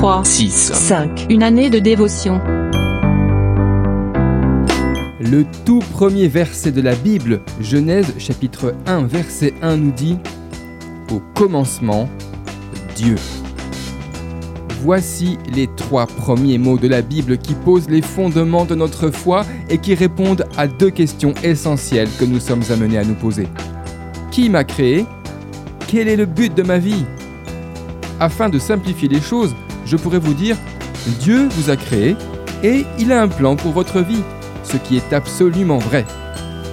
3, 6. 5. Une année de dévotion. Le tout premier verset de la Bible, Genèse chapitre 1 verset 1 nous dit Au commencement, Dieu. Voici les trois premiers mots de la Bible qui posent les fondements de notre foi et qui répondent à deux questions essentielles que nous sommes amenés à nous poser. Qui m'a créé? Quel est le but de ma vie? Afin de simplifier les choses, je pourrais vous dire Dieu vous a créé et il a un plan pour votre vie, ce qui est absolument vrai.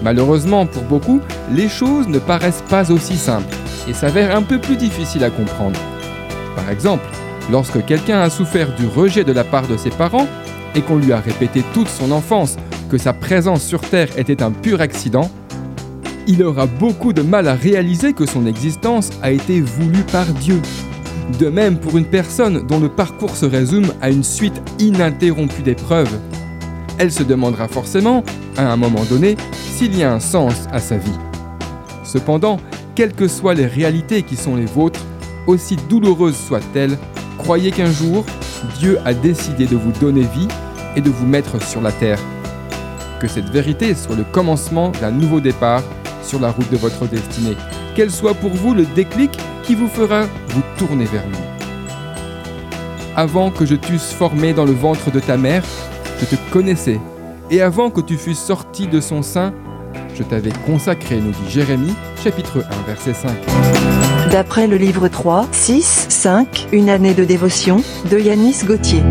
Malheureusement pour beaucoup, les choses ne paraissent pas aussi simples et s'avèrent un peu plus difficiles à comprendre. Par exemple, lorsque quelqu'un a souffert du rejet de la part de ses parents et qu'on lui a répété toute son enfance que sa présence sur Terre était un pur accident, il aura beaucoup de mal à réaliser que son existence a été voulue par Dieu. De même pour une personne dont le parcours se résume à une suite ininterrompue d'épreuves. Elle se demandera forcément, à un moment donné, s'il y a un sens à sa vie. Cependant, quelles que soient les réalités qui sont les vôtres, aussi douloureuses soient-elles, croyez qu'un jour, Dieu a décidé de vous donner vie et de vous mettre sur la terre. Que cette vérité soit le commencement d'un nouveau départ sur la route de votre destinée. Qu'elle soit pour vous le déclic qui vous fera vous tourner vers lui. Avant que je t'eusse formé dans le ventre de ta mère, je te connaissais, et avant que tu fusses sorti de son sein, je t'avais consacré, nous dit Jérémie, chapitre 1, verset 5. D'après le livre 3, 6, 5, Une année de dévotion, de Yanis Gauthier.